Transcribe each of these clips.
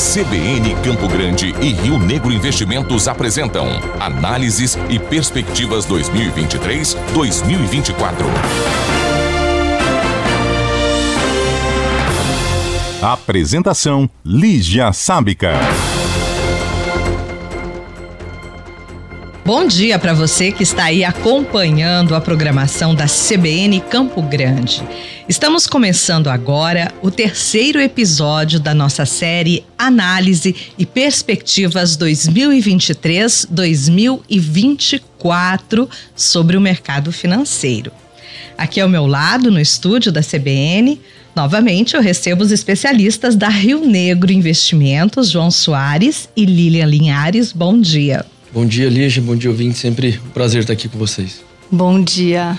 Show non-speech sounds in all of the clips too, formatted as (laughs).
CBN Campo Grande e Rio Negro Investimentos apresentam Análises e Perspectivas 2023-2024. Apresentação Lígia Sábica. Bom dia para você que está aí acompanhando a programação da CBN Campo Grande. Estamos começando agora o terceiro episódio da nossa série Análise e Perspectivas 2023-2024 sobre o mercado financeiro. Aqui ao meu lado, no estúdio da CBN, novamente eu recebo os especialistas da Rio Negro Investimentos, João Soares e Lilian Linhares. Bom dia. Bom dia, Lígia. Bom dia, ouvinte. Sempre um prazer estar aqui com vocês. Bom dia.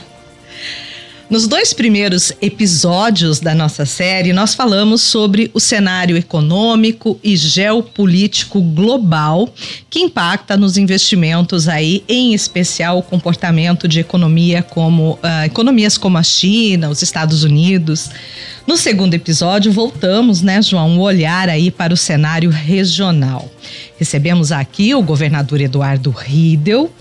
Nos dois primeiros episódios da nossa série, nós falamos sobre o cenário econômico e geopolítico global que impacta nos investimentos aí, em especial o comportamento de economia como uh, economias como a China, os Estados Unidos. No segundo episódio, voltamos, né, João, um olhar aí para o cenário regional. Recebemos aqui o governador Eduardo Riedel,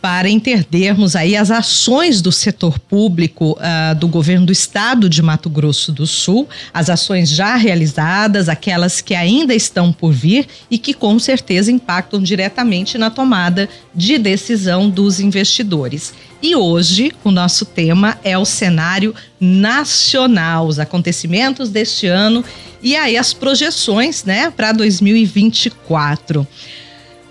para entendermos aí as ações do setor público uh, do governo do estado de Mato Grosso do Sul, as ações já realizadas, aquelas que ainda estão por vir e que com certeza impactam diretamente na tomada de decisão dos investidores. E hoje o nosso tema é o cenário nacional, os acontecimentos deste ano e aí as projeções, né, para 2024.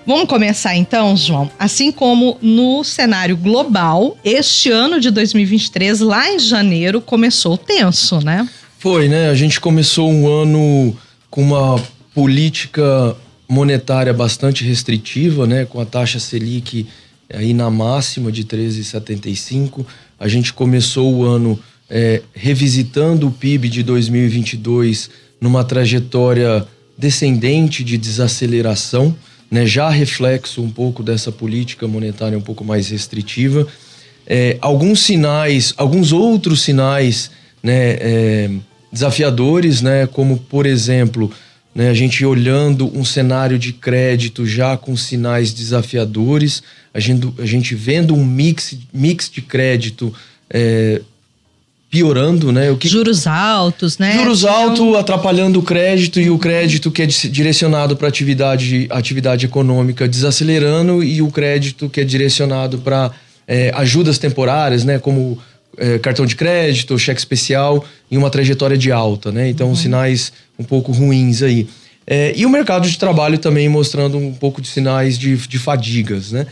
Vamos começar então, João. Assim como no cenário global, este ano de 2023, lá em janeiro, começou tenso, né? Foi, né? A gente começou um ano com uma política monetária bastante restritiva, né? Com a taxa Selic aí na máxima de 13,75. A gente começou o ano é, revisitando o PIB de 2022 numa trajetória descendente de desaceleração né, já reflexo um pouco dessa política monetária um pouco mais restritiva. É, alguns sinais, alguns outros sinais né, é, desafiadores, né, como por exemplo, né, a gente olhando um cenário de crédito já com sinais desafiadores, a gente, a gente vendo um mix, mix de crédito é, piorando, né? O que... Juros altos, né? Juros altos atrapalhando o crédito e o crédito que é direcionado para atividade, atividade econômica desacelerando e o crédito que é direcionado para é, ajudas temporárias, né? Como é, cartão de crédito, cheque especial em uma trajetória de alta, né? Então, uhum. sinais um pouco ruins aí. É, e o mercado de trabalho também mostrando um pouco de sinais de, de fadigas, né?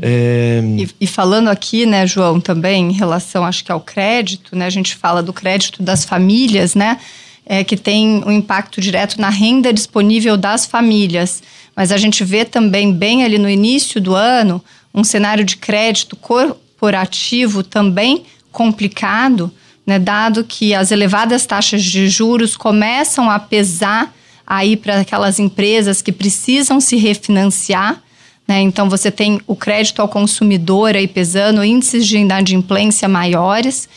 É... E, e, falando aqui, né, João, também em relação, acho que ao crédito, né? A gente fala do crédito das famílias, né? É, que tem um impacto direto na renda disponível das famílias. Mas a gente vê também, bem ali no início do ano, um cenário de crédito corporativo também complicado, né, dado que as elevadas taxas de juros começam a pesar aí para aquelas empresas que precisam se refinanciar. Né? Então, você tem o crédito ao consumidor aí pesando, índices de inadimplência maiores,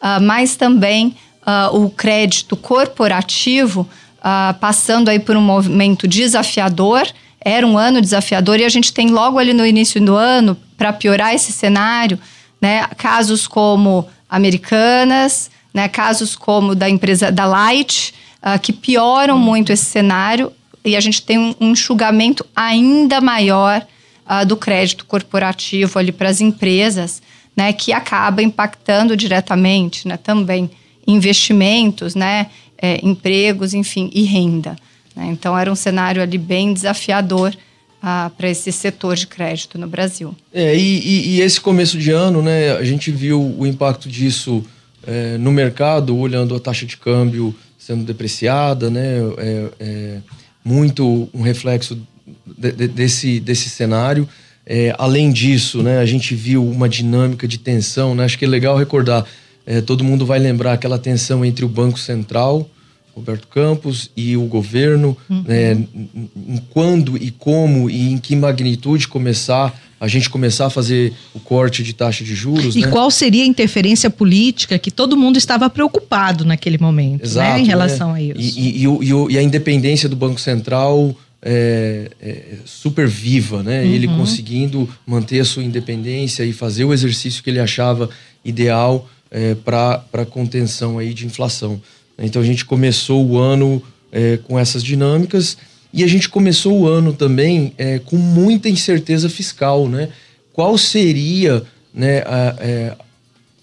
uh, mas também uh, o crédito corporativo uh, passando aí por um movimento desafiador. Era um ano desafiador e a gente tem logo ali no início do ano, para piorar esse cenário, né, casos como Americanas, né, casos como da empresa da Light, uh, que pioram muito esse cenário e a gente tem um, um enxugamento ainda maior uh, do crédito corporativo ali para as empresas, né, que acaba impactando diretamente, né, também investimentos, né, é, empregos, enfim, e renda. Né? Então era um cenário ali bem desafiador uh, para esse setor de crédito no Brasil. É, e, e, e, esse começo de ano, né, a gente viu o impacto disso é, no mercado, olhando a taxa de câmbio sendo depreciada, né? É, é muito um reflexo de, de, desse, desse cenário. É, além disso, né, a gente viu uma dinâmica de tensão. Né? Acho que é legal recordar. É, todo mundo vai lembrar aquela tensão entre o Banco Central, Roberto Campos, e o governo, uhum. né, em quando e como e em que magnitude começar a gente começar a fazer o corte de taxa de juros. E né? qual seria a interferência política que todo mundo estava preocupado naquele momento, Exato, né, em relação né? a isso? E, e, e, e, a independência do Banco Central é, é super viva, né? Uhum. Ele conseguindo manter a sua independência e fazer o exercício que ele achava ideal é, para contenção aí de inflação. Então a gente começou o ano é, com essas dinâmicas e a gente começou o ano também é, com muita incerteza fiscal, né? Qual seria né, a, é,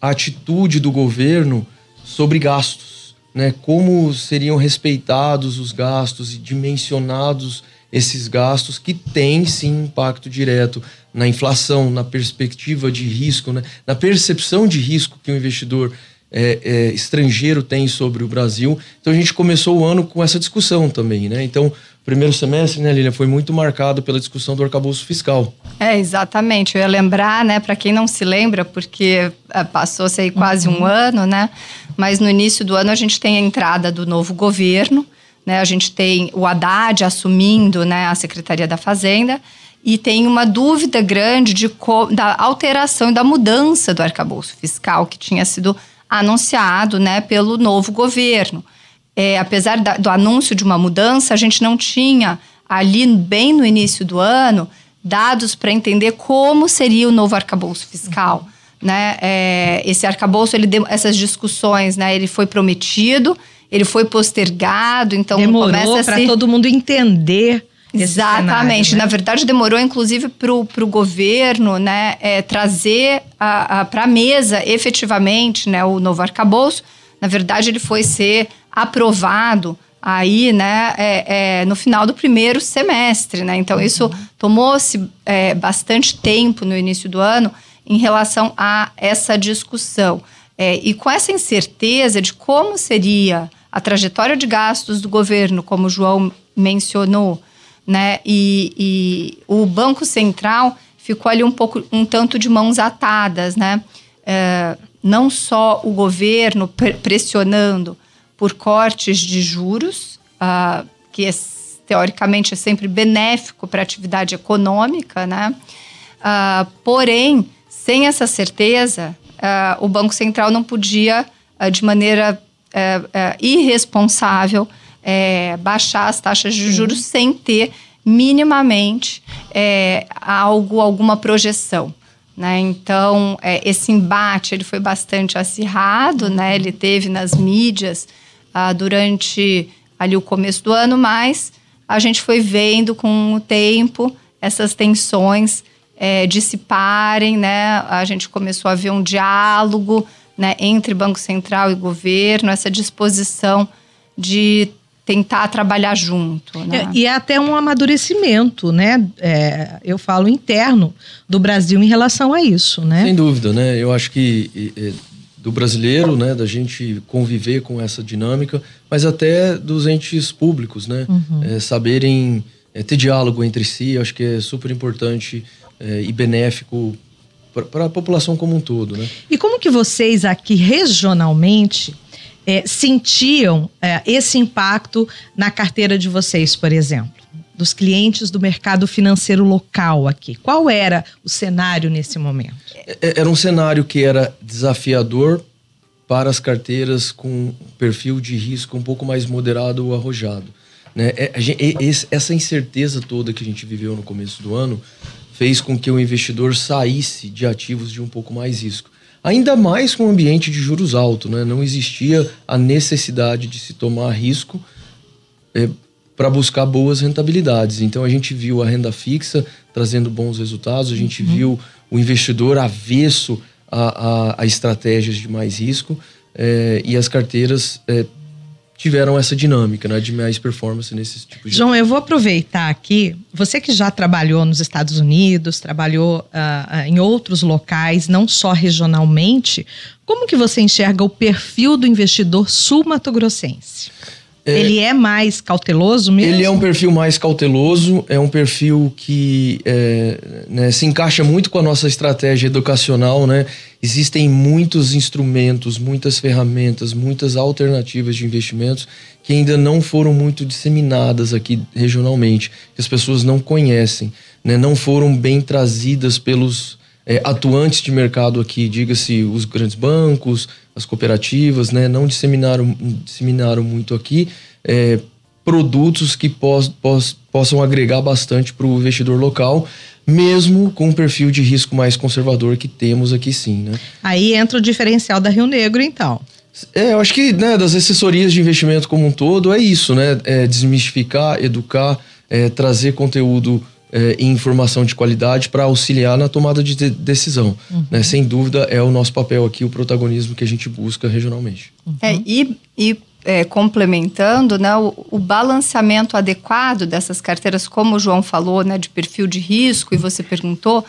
a atitude do governo sobre gastos? Né? Como seriam respeitados os gastos e dimensionados esses gastos que têm sim impacto direto na inflação, na perspectiva de risco, né? na percepção de risco que o investidor é, é, estrangeiro tem sobre o Brasil. Então a gente começou o ano com essa discussão também, né? Então, primeiro semestre, né, Lilian, foi muito marcado pela discussão do arcabouço fiscal. É, exatamente. Eu ia lembrar, né, para quem não se lembra, porque é, passou-se aí quase uhum. um ano, né? Mas no início do ano a gente tem a entrada do novo governo, né? A gente tem o Haddad assumindo né, a Secretaria da Fazenda e tem uma dúvida grande de da alteração e da mudança do arcabouço fiscal que tinha sido anunciado né, pelo novo governo. É, apesar da, do anúncio de uma mudança, a gente não tinha ali bem no início do ano dados para entender como seria o novo arcabouço fiscal. Né? É, esse arcabouço, ele essas discussões, né, ele foi prometido, ele foi postergado, então demorou para se... todo mundo entender. Exatamente. Cenário, né? Na verdade, demorou, inclusive, para o governo né, é, trazer para a mesa efetivamente né, o novo arcabouço. Na verdade, ele foi ser aprovado aí, né, é, é, no final do primeiro semestre, né? Então, isso uhum. tomou-se é, bastante tempo no início do ano em relação a essa discussão. É, e com essa incerteza de como seria a trajetória de gastos do governo, como o João mencionou, né? E, e o Banco Central ficou ali um pouco, um tanto de mãos atadas, né? Não só o governo pressionando por cortes de juros, uh, que é, teoricamente é sempre benéfico para a atividade econômica, né? Uh, porém, sem essa certeza, uh, o Banco Central não podia, de maneira é, é, irresponsável é, baixar as taxas de juros Sim. sem ter minimamente algo, alguma projeção. Né? Então, é, esse embate ele foi bastante acirrado, né? ele teve nas mídias ah, durante ali o começo do ano, mas a gente foi vendo com o tempo essas tensões é, dissiparem, né? a gente começou a ver um diálogo né, entre Banco Central e governo, essa disposição de tentar trabalhar junto. Né? É, e é até um amadurecimento, né? É, eu falo interno do Brasil em relação a isso, né? Sem dúvida, né? Eu acho que é, do brasileiro, né, da gente conviver com essa dinâmica, mas até dos entes públicos, né, uhum. é, saberem é, ter diálogo entre si, acho que é super importante é, e benéfico para a população como um todo, né? E como que vocês aqui regionalmente é, sentiam é, esse impacto na carteira de vocês, por exemplo? Dos clientes do mercado financeiro local aqui. Qual era o cenário nesse momento? É, é, era um cenário que era desafiador para as carteiras com perfil de risco um pouco mais moderado ou arrojado. Né? É, essa incerteza toda que a gente viveu no começo do ano fez com que o investidor saísse de ativos de um pouco mais risco. Ainda mais com um ambiente de juros alto, né? não existia a necessidade de se tomar risco é, para buscar boas rentabilidades. Então a gente viu a renda fixa trazendo bons resultados, a gente uhum. viu o investidor avesso a, a, a estratégias de mais risco é, e as carteiras é, tiveram essa dinâmica né, de mais performance nesses tipos de. João, eu vou aproveitar aqui. Você que já trabalhou nos Estados Unidos, trabalhou uh, em outros locais, não só regionalmente, como que você enxerga o perfil do investidor sul-mato-grossense? É, ele é mais cauteloso mesmo? Ele é um perfil mais cauteloso, é um perfil que é, né, se encaixa muito com a nossa estratégia educacional, né? Existem muitos instrumentos, muitas ferramentas, muitas alternativas de investimentos que ainda não foram muito disseminadas aqui regionalmente, que as pessoas não conhecem, né? não foram bem trazidas pelos é, atuantes de mercado aqui, diga-se os grandes bancos, as cooperativas, né, não disseminaram, disseminaram muito aqui é, produtos que pos, pos, possam agregar bastante para o investidor local, mesmo com um perfil de risco mais conservador que temos aqui sim. Né? Aí entra o diferencial da Rio Negro, então. É, eu acho que né, das assessorias de investimento como um todo é isso, né? É desmistificar, educar, é, trazer conteúdo é, e informação de qualidade para auxiliar na tomada de, decisão. Uhum. Né? Sem dúvida, é o nosso papel aqui, o protagonismo que a gente busca regionalmente. Uhum. É, e, e é, complementando, né, o, o, balanceamento adequado dessas carteiras, como o João falou, né, de perfil de risco, e você perguntou,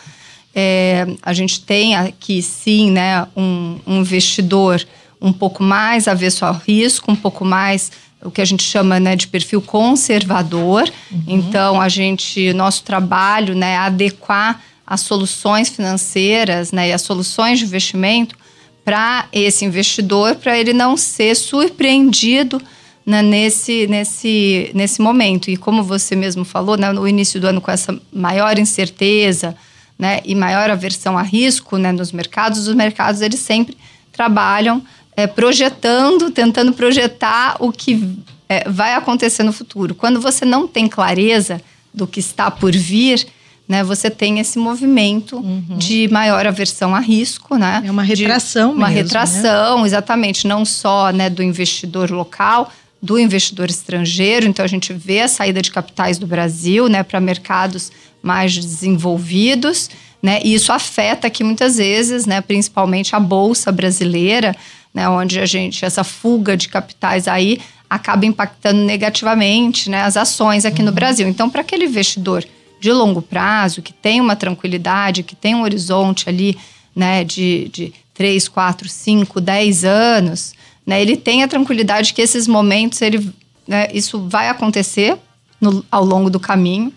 é, a gente tem aqui sim né, um, um investidor um pouco mais avesso ao risco, um pouco mais o que a gente chama né, de perfil conservador. Uhum. Então, a gente, nosso trabalho né, é adequar as soluções financeiras né, e as soluções de investimento para esse investidor, para ele não ser surpreendido né, nesse, nesse, nesse momento. E como você mesmo falou, né, no início do ano, com essa maior incerteza né, e maior aversão a risco né, nos mercados, os mercados eles sempre trabalham é, projetando, tentando projetar o que é, vai acontecer no futuro. Quando você não tem clareza do que está por vir, né, você tem esse movimento uhum. de maior aversão a risco, né? É uma retração de, Uma mesmo, retração, né? exatamente, não só né, do investidor local, do investidor estrangeiro. Então, a gente vê a saída de capitais do Brasil né, para mercados mais desenvolvidos, né? E isso afeta aqui muitas vezes, né, principalmente a Bolsa brasileira, né, onde a gente, essa fuga de capitais aí acaba impactando negativamente né, as ações aqui uhum. no Brasil. Então, para aquele investidor de longo prazo, que tem uma tranquilidade, que tem um horizonte ali né, de, de 3, 4, 5, 10 anos, né, ele tem a tranquilidade que esses momentos, ele, né, isso vai acontecer no, ao longo do caminho,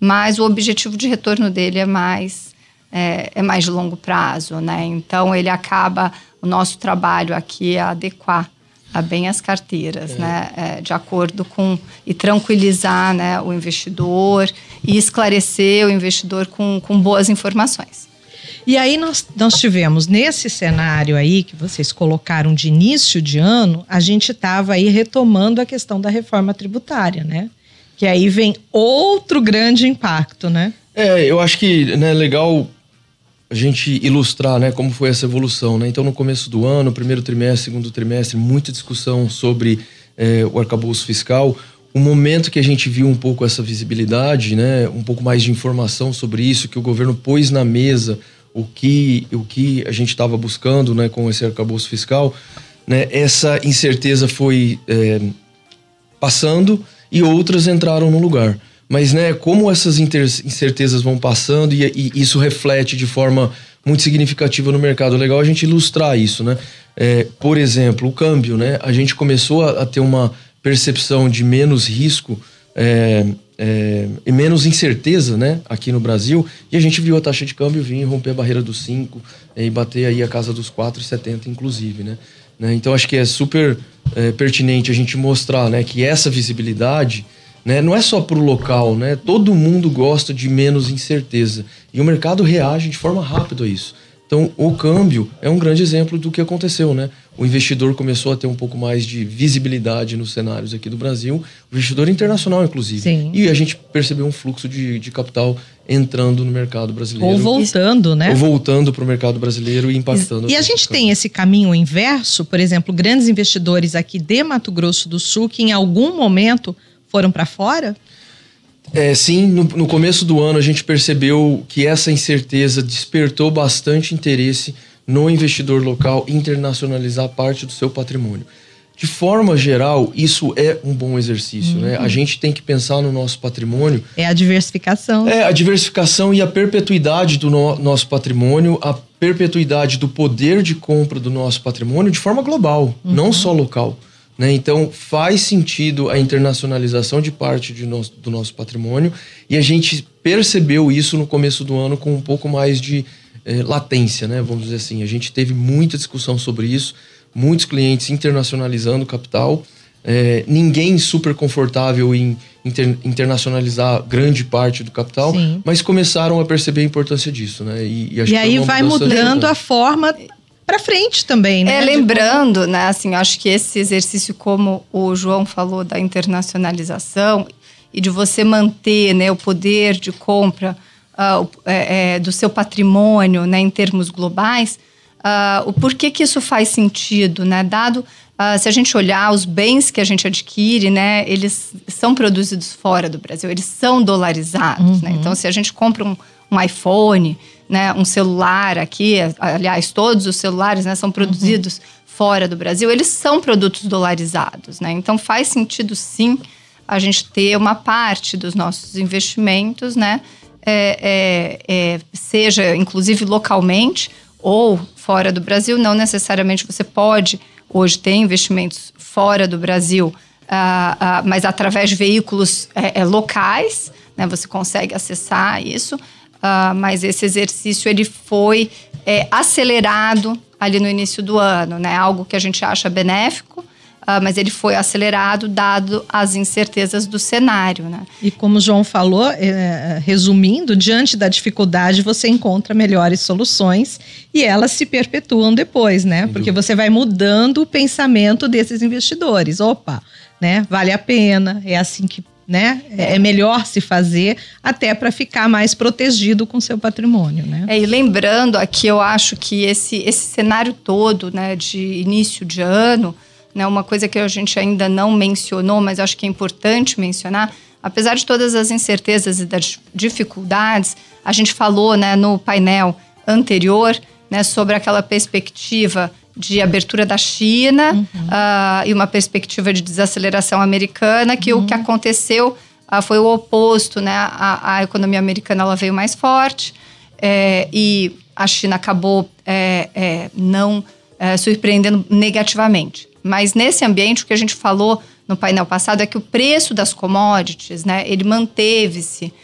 mas o objetivo de retorno dele é mais, é, é mais de longo prazo. Né? Então, ele acaba o nosso trabalho aqui é adequar a bem as carteiras, é. né, é, de acordo com e tranquilizar, né, o investidor e esclarecer o investidor com, com boas informações. E aí nós, nós tivemos nesse cenário aí que vocês colocaram de início de ano, a gente estava aí retomando a questão da reforma tributária, né? Que aí vem outro grande impacto, né? É, eu acho que é né, legal a gente ilustrar né, como foi essa evolução. Né? Então, no começo do ano, primeiro trimestre, segundo trimestre, muita discussão sobre é, o arcabouço fiscal. O momento que a gente viu um pouco essa visibilidade, né, um pouco mais de informação sobre isso, que o governo pôs na mesa o que, o que a gente estava buscando né, com esse arcabouço fiscal, né, essa incerteza foi é, passando e outras entraram no lugar. Mas, né, como essas incertezas vão passando e, e, isso reflete de forma muito significativa no mercado. É legal a gente ilustrar isso, né? É, por exemplo, o câmbio, né? A gente começou a, a ter uma percepção de menos risco é, é, e menos incerteza, né? Aqui no Brasil. E a gente viu a taxa de câmbio vir romper a barreira dos 5 é, e bater aí a casa dos 4,70 inclusive, né? né? Então, acho que é super é, pertinente a gente mostrar né, que essa visibilidade né? Não é só para o local, né? Todo mundo gosta de menos incerteza e o mercado reage de forma rápida a isso. Então, o câmbio é um grande exemplo do que aconteceu, né? O investidor começou a ter um pouco mais de visibilidade nos cenários aqui do Brasil, o investidor internacional, inclusive. Sim. E a gente percebeu um fluxo de, de capital entrando no mercado brasileiro. Ou voltando, né? Ou voltando para o mercado brasileiro e impactando. E a gente tem esse caminho inverso, por exemplo, grandes investidores aqui de Mato Grosso do Sul que em algum momento foram para fora? É, sim, no, no, começo do ano a gente percebeu que essa incerteza despertou bastante interesse no investidor local internacionalizar parte do seu patrimônio. De forma geral, isso é um bom exercício, uhum. né? A uhum. gente tem que pensar no nosso patrimônio. É a diversificação. É a diversificação e a perpetuidade do no, nosso patrimônio, a perpetuidade do poder de compra do nosso patrimônio de forma global, uhum. não só local. Né? Então, faz sentido a internacionalização de parte de nosso, do nosso patrimônio e a gente percebeu isso no começo do ano com um pouco mais de é, latência, né? vamos dizer assim. A gente teve muita discussão sobre isso, muitos clientes internacionalizando o capital, é, ninguém super confortável em inter, internacionalizar grande parte do capital, Sim. mas começaram a perceber a importância disso. Né? E, e, e aí vai mudando a forma para frente também, né? É, lembrando, né, assim, acho que esse exercício, como o João falou, da internacionalização e de você manter né, o poder de compra uh, é, é, do seu patrimônio né, em termos globais, uh, o porquê que isso faz sentido, né? Dado uh, se a gente olhar os bens que a gente adquire, né, eles são produzidos fora do Brasil, eles são dolarizados, né? uhum. né? Então, se a gente compra um, um iPhone, né, um celular aqui, aliás, todos os celulares né, são produzidos uhum. fora do Brasil, eles são produtos dolarizados. Né? Então faz sentido sim a gente ter uma parte dos nossos investimentos, né, é, é, é, seja inclusive localmente ou fora do Brasil. Não necessariamente você pode hoje ter investimentos fora do Brasil, uh, uh, mas através de veículos é, é, locais, né, você consegue acessar isso. Uh, mas esse exercício ele foi é, acelerado ali no início do ano, né? Algo que a gente acha benéfico, uh, mas ele foi acelerado dado as incertezas do cenário, né? E como o João falou, é, resumindo, diante da dificuldade você encontra melhores soluções e elas se perpetuam depois, né? Porque você vai mudando o pensamento desses investidores. Opa, né? Vale a pena, é assim que né? É, é melhor se fazer até para ficar mais protegido com seu patrimônio, né? É, e lembrando aqui, eu acho que esse, esse cenário todo, né, de início de ano, né, uma coisa que a gente ainda não mencionou, mas acho que é importante mencionar, apesar de todas as incertezas e das dificuldades, a gente falou, né, no painel anterior, né, sobre aquela perspectiva de abertura da China uhum. uh, e uma perspectiva de desaceleração americana, que uhum. o que aconteceu uh, foi o oposto, né? A, a, economia americana ela veio mais forte é, e a China acabou é, é, não surpreendendo negativamente. Mas nesse ambiente, o que a gente falou no painel passado é que o preço das commodities, né, ele manteve-se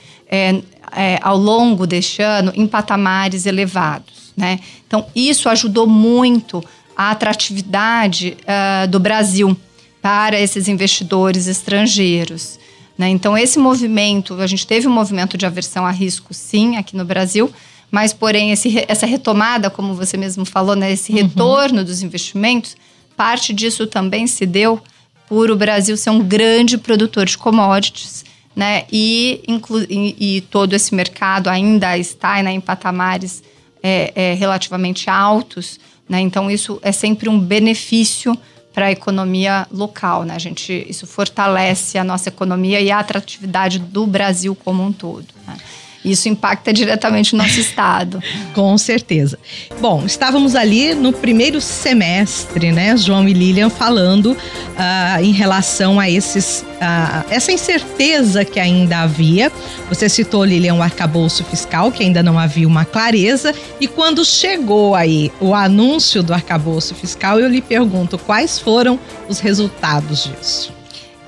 ao longo deste ano em patamares elevados. Né? Então, isso ajudou muito a atratividade uh, do Brasil para esses investidores estrangeiros. Né? Então, esse movimento, a gente teve um movimento de aversão a risco, sim, aqui no Brasil, mas, porém, esse, essa retomada, como você mesmo falou, né, esse uhum. retorno dos investimentos, parte disso também se deu por o Brasil ser um grande produtor de commodities, né, e, e, e todo esse mercado ainda está né, em patamares é, é, relativamente altos, né? Então, isso é sempre um benefício para a economia local. Né? A gente, isso fortalece a nossa economia e a atratividade do Brasil como um todo. Né? Isso impacta diretamente o nosso estado. (laughs) Com certeza. Bom, estávamos ali no primeiro semestre, né, João e Lilian, falando uh, em relação a esses, uh, essa incerteza que ainda havia. Você citou, Lilian, o arcabouço fiscal, que ainda não havia uma clareza. E quando chegou aí o anúncio do arcabouço fiscal, eu lhe pergunto quais foram os resultados disso.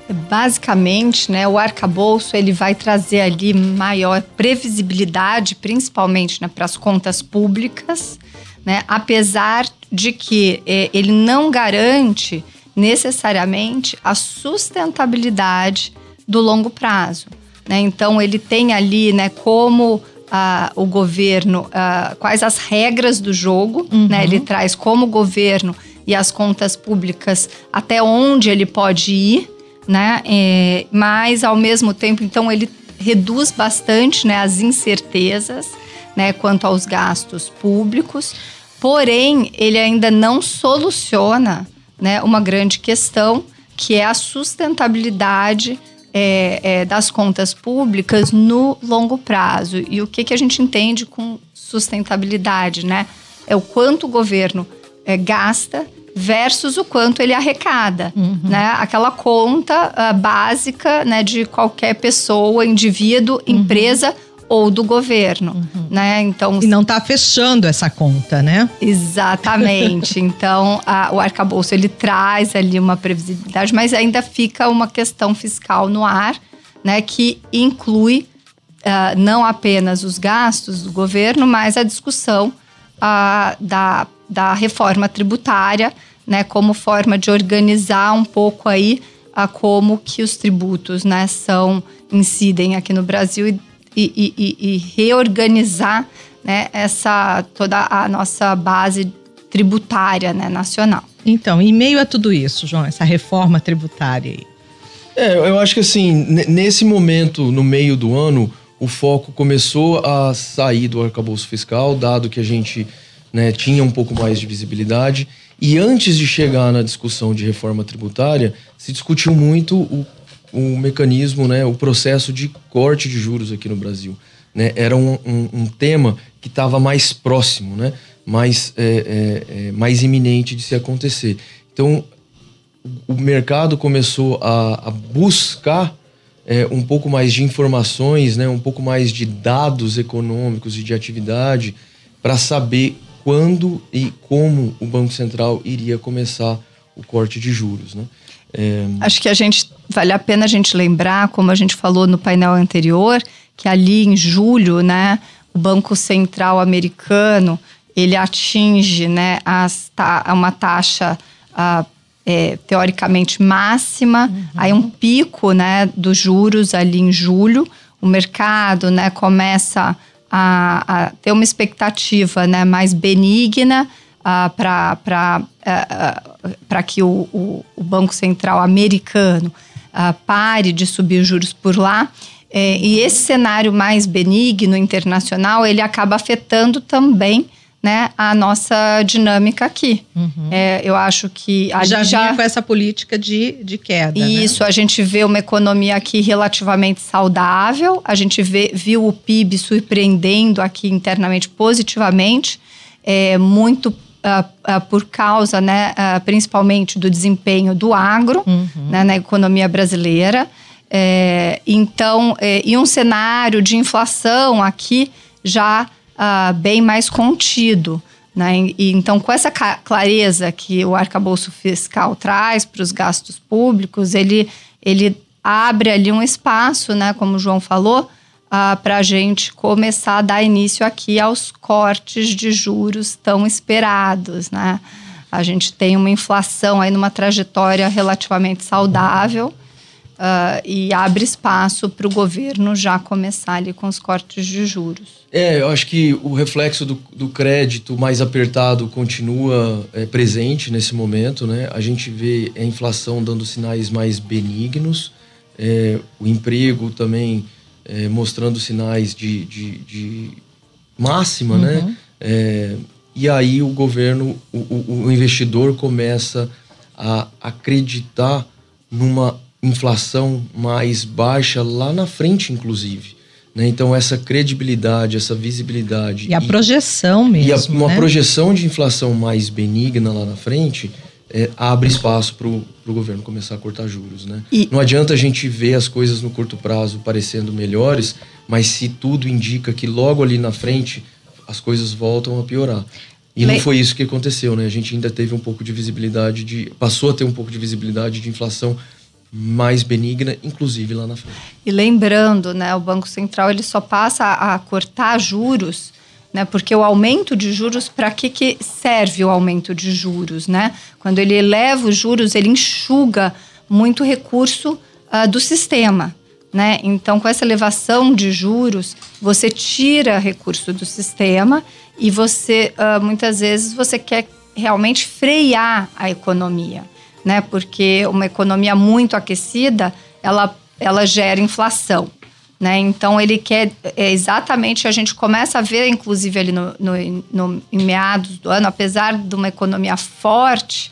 Basicamente, né, o arcabouço ele vai trazer ali maior previsibilidade, principalmente né, para as contas públicas, né, apesar de que eh, ele não garante necessariamente a sustentabilidade do longo prazo. Né? Então, ele tem ali né, como ah, o governo, ah, quais as regras do jogo, uhum. né? ele traz como o governo e as contas públicas até onde ele pode ir né? É, mas ao mesmo tempo, então ele reduz bastante, né, as incertezas, né, quanto aos gastos públicos. Porém, ele ainda não soluciona, né, uma grande questão que é a sustentabilidade é, é, das contas públicas no longo prazo. E o que, que a gente entende com sustentabilidade, né? É o quanto o governo é, gasta versus o quanto ele arrecada, uhum. né? Aquela conta uh, básica, né, de qualquer pessoa, indivíduo, uhum. empresa ou do governo, uhum. né? Então e não está fechando essa conta, né? Exatamente. (laughs) então a, o arcabouço ele traz ali uma previsibilidade, mas ainda fica uma questão fiscal no ar, né? Que inclui uh, não apenas os gastos do governo, mas a discussão da, da reforma tributária, né? Como forma de organizar um pouco aí a como que os tributos, né? São incidem aqui no Brasil e e, e, e reorganizar né, essa toda a nossa base tributária né, nacional. Então, em meio a tudo isso, João, essa reforma tributária aí. É, eu acho que assim, nesse momento, no meio do ano, o foco começou a sair do arcabouço fiscal, dado que a gente né, tinha um pouco mais de visibilidade. E antes de chegar na discussão de reforma tributária, se discutiu muito o o mecanismo, né, o processo de corte de juros aqui no Brasil. Né? Era um, um, um tema que estava mais próximo, né? mais, é, é, é, mais iminente de se acontecer. Então, o mercado começou a, a buscar é, um pouco mais de informações, né, um pouco mais de dados econômicos e de atividade para saber quando e como o Banco Central iria começar o corte de juros. Né? É... Acho que a gente vale a pena a gente lembrar, como a gente falou no painel anterior, que ali em julho, né, o Banco Central americano ele atinge, né, as, uma taxa uh, é, teoricamente máxima, uhum. aí um pico, né, dos juros ali em julho, o mercado, né, começa a, a ter uma expectativa, né, mais benigna uh, para uh, que o, o, o, Banco Central americano uh, pare de subir os juros por lá. É, e esse cenário mais benigno internacional, ele acaba afetando também né, a nossa dinâmica aqui. Uhum. É, eu acho que a já já com essa política de, de queda. Né? Isso, né? a gente vê uma economia aqui relativamente saudável, a gente vê, viu o PIB surpreendendo aqui internamente positivamente, é, muito uh, uh, por causa, né, uh, principalmente do desempenho do agro uhum. né, na economia brasileira. É, então, é, e um cenário de inflação aqui já bem mais contido. Né? E, então, com essa clareza que o arcabouço fiscal traz para os gastos públicos, ele, ele abre ali um espaço, né, como o João falou, ah, para a gente começar a dar início aqui aos cortes de juros tão esperados, né? A gente tem uma inflação aí numa trajetória relativamente saudável uh, e abre espaço para o governo já começar ali com os cortes de juros. É, eu acho que o reflexo do, do crédito mais apertado continua é, presente nesse momento, né? A gente vê a inflação dando sinais mais benignos, é, o emprego também é, mostrando sinais de, de, de máxima, né? uhum. né? E aí o governo, o, o, investidor começa a acreditar numa inflação mais baixa lá na frente, inclusive. Né? Então, essa credibilidade, essa visibilidade. E a projeção mesmo. E a, uma né? projeção de inflação mais benigna lá na frente é, abre espaço para o governo começar a cortar juros. Né? E... Não adianta a gente ver as coisas no curto prazo parecendo melhores, mas se tudo indica que logo ali na frente as coisas voltam a piorar. E Le... não foi isso que aconteceu, né? A gente ainda teve um pouco de visibilidade, de passou a ter um pouco de visibilidade de inflação mais benigna, inclusive lá na frente. E lembrando, né, o Banco Central ele só passa a cortar juros né? Porque o aumento de juros, para que, que serve o aumento de juros, né? Quando ele eleva os juros, ele enxuga muito recurso uh, do sistema, né? Então, com essa elevação de juros, você tira recurso do sistema e você, uh, muitas vezes, você quer realmente frear a economia, né? Porque uma economia muito aquecida, ela, ela gera inflação. Né? Então ele quer é, exatamente a gente começa a ver, inclusive ali no, no, no em meados do ano, apesar de uma economia forte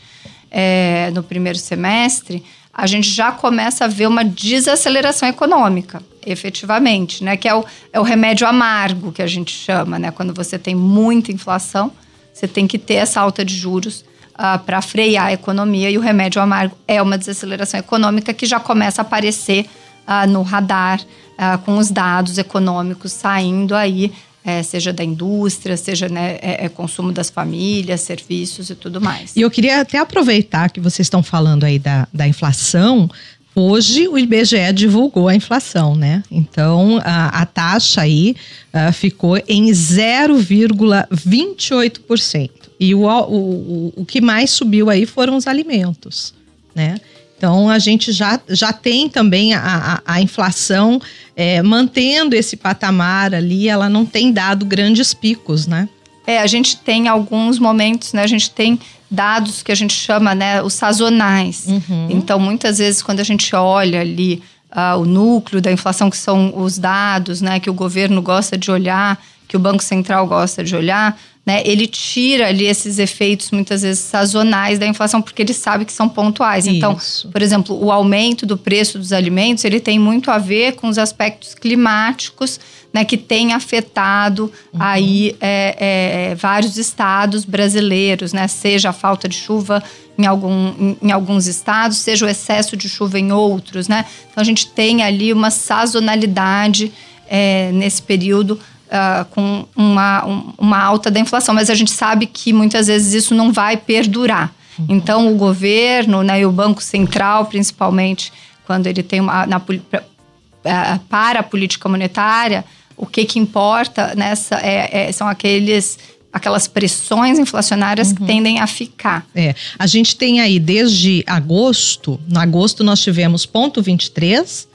é, no primeiro semestre, a gente já começa a ver uma desaceleração econômica, efetivamente, né? Que é o, é o remédio amargo que a gente chama, né? Quando você tem muita inflação, você tem que ter essa alta de juros uh, ah, para frear a economia e o remédio amargo é uma desaceleração econômica que já começa a aparecer uh, no radar uh, com os dados econômicos saindo aí é, seja da indústria, seja né, é, é, consumo das famílias, serviços e tudo mais. E eu queria até aproveitar que vocês estão falando aí da, da inflação. Hoje o IBGE divulgou a inflação, né? Então a, a taxa aí uh, ficou em 0,28%. E o, o, o que mais subiu aí foram os alimentos, né? Então a gente já, já tem também a, a, a inflação é, mantendo esse patamar ali, ela não tem dado grandes picos, né? É, a gente tem alguns momentos, né? A gente tem dados que a gente chama, né, os sazonais. Uhum. Então, muitas vezes, quando a gente olha ali uh, o núcleo da inflação, que são os dados, né, que o governo gosta de olhar, que o Banco Central gosta de olhar, né, ele tira ali esses efeitos muitas vezes sazonais da inflação porque ele sabe que são pontuais. Então, Isso. Então, por exemplo, o aumento do preço dos alimentos ele tem muito a ver com os aspectos climáticos, né, que tem afetado uhum. aí é, é, vários estados brasileiros, né, seja a falta de chuva em, algum, em, em, alguns estados, seja o excesso de chuva em outros, né. Então a gente tem ali uma sazonalidade é, nesse período uh, com uma, um, uma alta da inflação, mas a gente sabe que muitas vezes isso não vai perdurar. Uhum. Então, o governo né, e o Banco Central, principalmente, quando ele tem uma. Na, uh, para a política monetária, o que, que importa nessa é, é, são aqueles aquelas pressões inflacionárias uhum. que tendem a ficar. É, a gente tem aí desde agosto, no agosto nós tivemos ponto 23,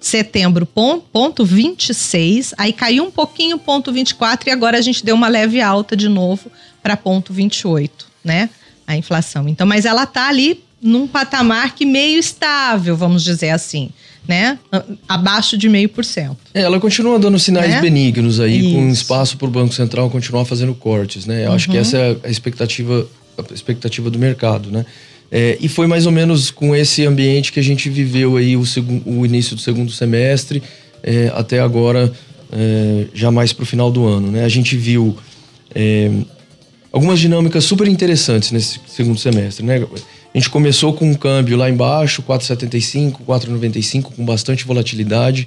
setembro, ponto, ponto 26, aí caiu um pouquinho, ponto 24, e agora a gente deu uma leve alta de novo para ponto 28, né? A inflação. Então, mas ela tá ali num patamar que meio estável, vamos dizer assim, né? Abaixo de meio por cento. É, ela continua dando sinais né? benignos aí, Isso. com espaço para o Banco Central continuar fazendo cortes, né? Eu uhum. acho que uhum. essa é a expectativa, a expectativa do mercado, né? É, e foi mais ou menos com esse ambiente que a gente viveu aí o, o início do segundo semestre é, até agora, é, já mais para o final do ano. Né? A gente viu é, algumas dinâmicas super interessantes nesse segundo semestre. Né? A gente começou com um câmbio lá embaixo, 4,75, 4,95, com bastante volatilidade.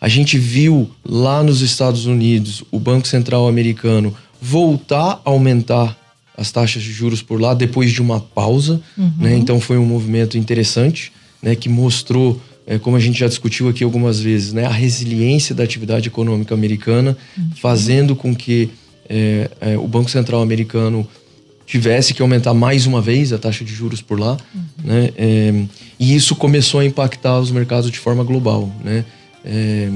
A gente viu lá nos Estados Unidos o Banco Central americano voltar a aumentar as taxas de juros por lá depois de uma pausa, uhum. né? Então foi um movimento interessante, né? Que mostrou, é, como a gente já discutiu aqui algumas vezes, né? A resiliência da atividade econômica americana, uhum. fazendo com que é, é, o Banco Central americano tivesse que aumentar mais uma vez a taxa de juros por lá, uhum. né? É, e isso começou a impactar os mercados de forma global, né? É,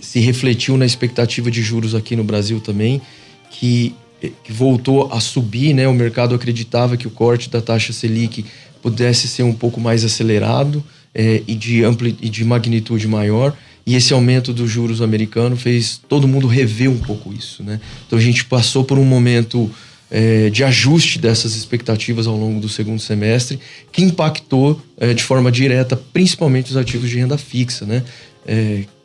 se refletiu na expectativa de juros aqui no Brasil também, que que voltou a subir, né? O mercado acreditava que o corte da taxa Selic pudesse ser um pouco mais acelerado é, e, de ampli e de magnitude maior. E esse aumento dos juros americanos fez todo mundo rever um pouco isso, né? Então a gente passou por um momento é, de ajuste dessas expectativas ao longo do segundo semestre, que impactou é, de forma direta, principalmente os ativos de renda fixa, né?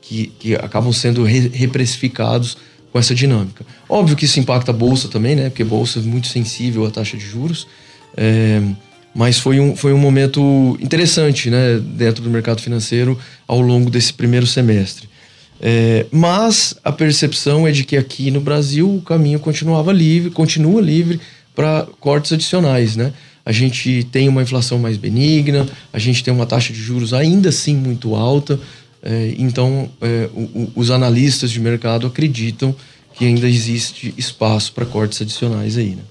Que, que acabam sendo re reprecificados com essa dinâmica. Óbvio que isso impacta a bolsa também, né? Porque a bolsa é muito sensível à taxa de juros. É, mas foi um, foi um momento interessante, né? Dentro do mercado financeiro ao longo desse primeiro semestre. É, mas a percepção é de que aqui no Brasil o caminho continuava livre, continua livre para cortes adicionais, né? A gente tem uma inflação mais benigna, a gente tem uma taxa de juros ainda assim muito alta, então, é, os analistas de mercado acreditam que ainda existe espaço para cortes adicionais aí, né?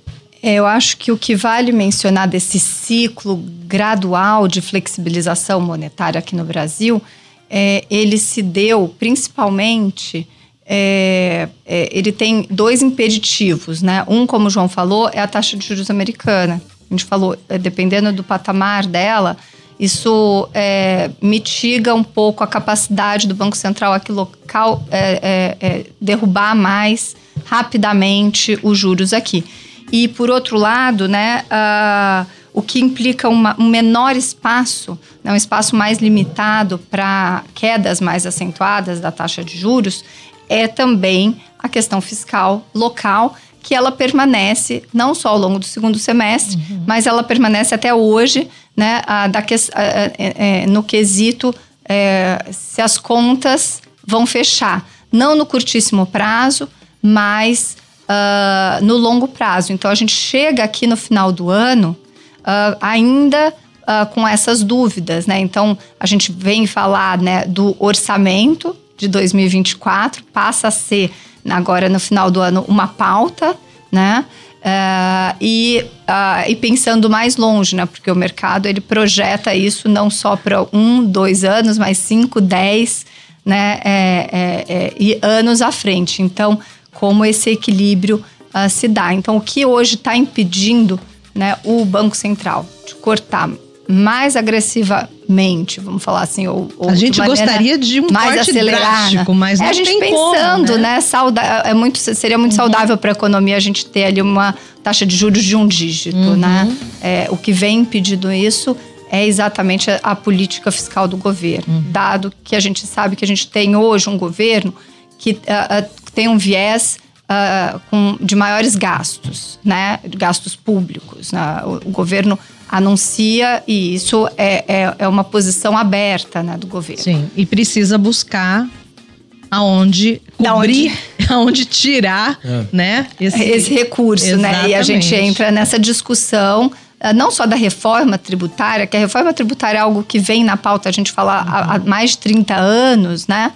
É, eu acho que o que vale mencionar desse ciclo gradual de flexibilização monetária aqui no Brasil, é, ele se deu principalmente. É, é, ele tem dois impeditivos, né? Um, como o João falou, é a taxa de juros americana. A gente falou, é, dependendo do patamar dela, isso é, mitiga um pouco a capacidade do Banco Central aqui local é, é, é, derrubar mais rapidamente os juros aqui. E por outro lado, né, uh, o que implica uma, um menor espaço, né, um espaço mais limitado para quedas mais acentuadas da taxa de juros, é também a questão fiscal local que ela permanece não só ao longo do segundo semestre, uhum. mas ela permanece até hoje, né, a, da, a, a, é, no quesito é, se as contas vão fechar. Não no curtíssimo prazo, mas uh, no longo prazo. Então a gente chega aqui no final do ano uh, ainda uh, com essas dúvidas, né? Então a gente vem falar né, do orçamento de 2024, passa a ser agora no final do ano uma pauta, né? Uh, e, uh, e pensando mais longe, né? Porque o mercado ele projeta isso não só para um, dois anos, mas cinco, dez, né? É, é, é, e anos à frente. Então, como esse equilíbrio uh, se dá? Então, o que hoje está impedindo, né, o Banco Central de cortar mais agressivamente, vamos falar assim, ou, ou a gente de gostaria de um mais corte drástico, mas é, não a gente pensando, como, né? né sauda é muito, seria muito uhum. saudável para a economia a gente ter ali uma taxa de juros de um dígito, uhum. né? É, o que vem impedindo isso é exatamente a, a política fiscal do governo, uhum. dado que a gente sabe que a gente tem hoje um governo que uh, uh, tem um viés uh, com, de maiores gastos, né? Gastos públicos. Né? O, o governo anuncia e isso é, é, é, uma posição aberta né, do governo. Sim, e precisa buscar aonde cobrir, onde? (laughs) aonde tirar, é. né? Esse, esse recurso, Exatamente. né? E a gente entra nessa discussão ah, não só da reforma tributária, que a reforma tributária é algo que vem na pauta, a gente fala uhum. há, há, mais de 30 anos, né?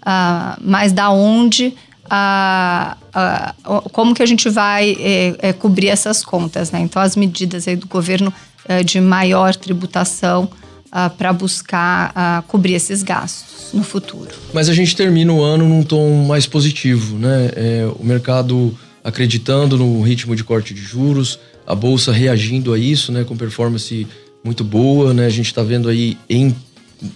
Uh, mas da onde a, a, como que a gente vai é, é, cobrir essas contas, né? Então, as medidas aí do governo é, de maior tributação uh, para buscar uh, cobrir esses gastos no futuro. Mas a gente termina o ano num tom mais positivo, né? É, o mercado acreditando no ritmo de corte de juros, a bolsa reagindo a isso, né? Com performance muito boa, né? A gente está vendo aí em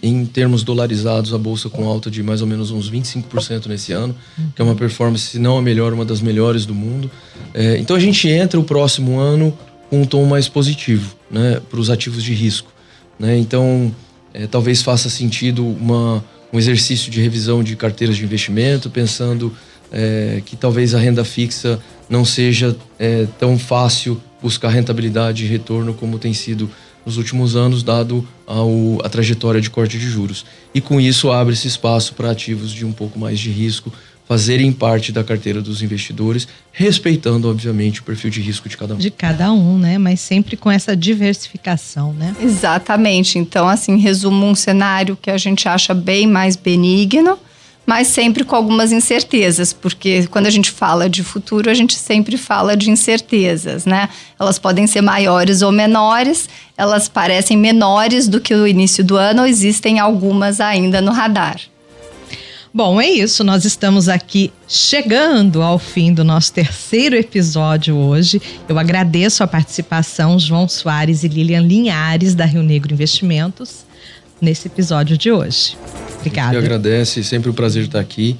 em termos dolarizados, a bolsa com alta de mais ou menos uns 25% nesse ano, que é uma performance, se não a melhor, uma das melhores do mundo. É, então a gente entra o próximo ano com um tom mais positivo né, para os ativos de risco. Né? Então, é, talvez faça sentido uma, um exercício de revisão de carteiras de investimento, pensando é, que talvez a renda fixa não seja é, tão fácil buscar rentabilidade e retorno como tem sido nos últimos anos, dado ao, a trajetória de corte de juros. E com isso abre-se espaço para ativos de um pouco mais de risco fazerem parte da carteira dos investidores, respeitando, obviamente, o perfil de risco de cada um. De cada um, né? Mas sempre com essa diversificação, né? Exatamente. Então, assim, resumo um cenário que a gente acha bem mais benigno mas sempre com algumas incertezas, porque quando a gente fala de futuro, a gente sempre fala de incertezas, né? Elas podem ser maiores ou menores, elas parecem menores do que o início do ano, existem algumas ainda no radar. Bom, é isso. Nós estamos aqui chegando ao fim do nosso terceiro episódio hoje. Eu agradeço a participação João Soares e Lilian Linhares da Rio Negro Investimentos nesse episódio de hoje. Obrigada. Eu agradece, sempre um prazer estar aqui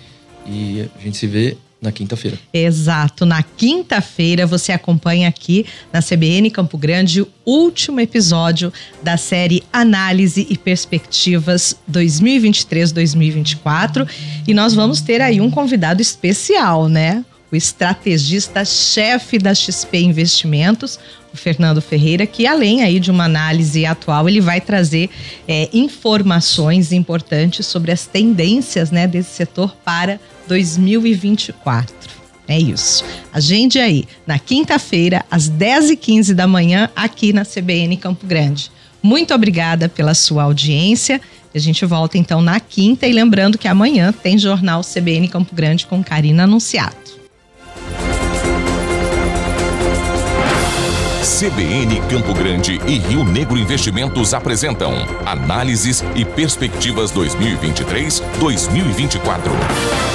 e a gente se vê na quinta-feira. Exato, na quinta-feira você acompanha aqui na CBN Campo Grande o último episódio da série Análise e Perspectivas 2023-2024 e nós vamos ter aí um convidado especial, né? O estrategista-chefe da XP Investimentos, Fernando Ferreira, que além aí de uma análise atual, ele vai trazer é, informações importantes sobre as tendências né, desse setor para 2024. É isso. Agende aí, na quinta-feira, às 10h15 da manhã, aqui na CBN Campo Grande. Muito obrigada pela sua audiência. A gente volta então na quinta e lembrando que amanhã tem Jornal CBN Campo Grande com Karina Anunciado. CBN Campo Grande e Rio Negro Investimentos apresentam Análises e Perspectivas 2023-2024.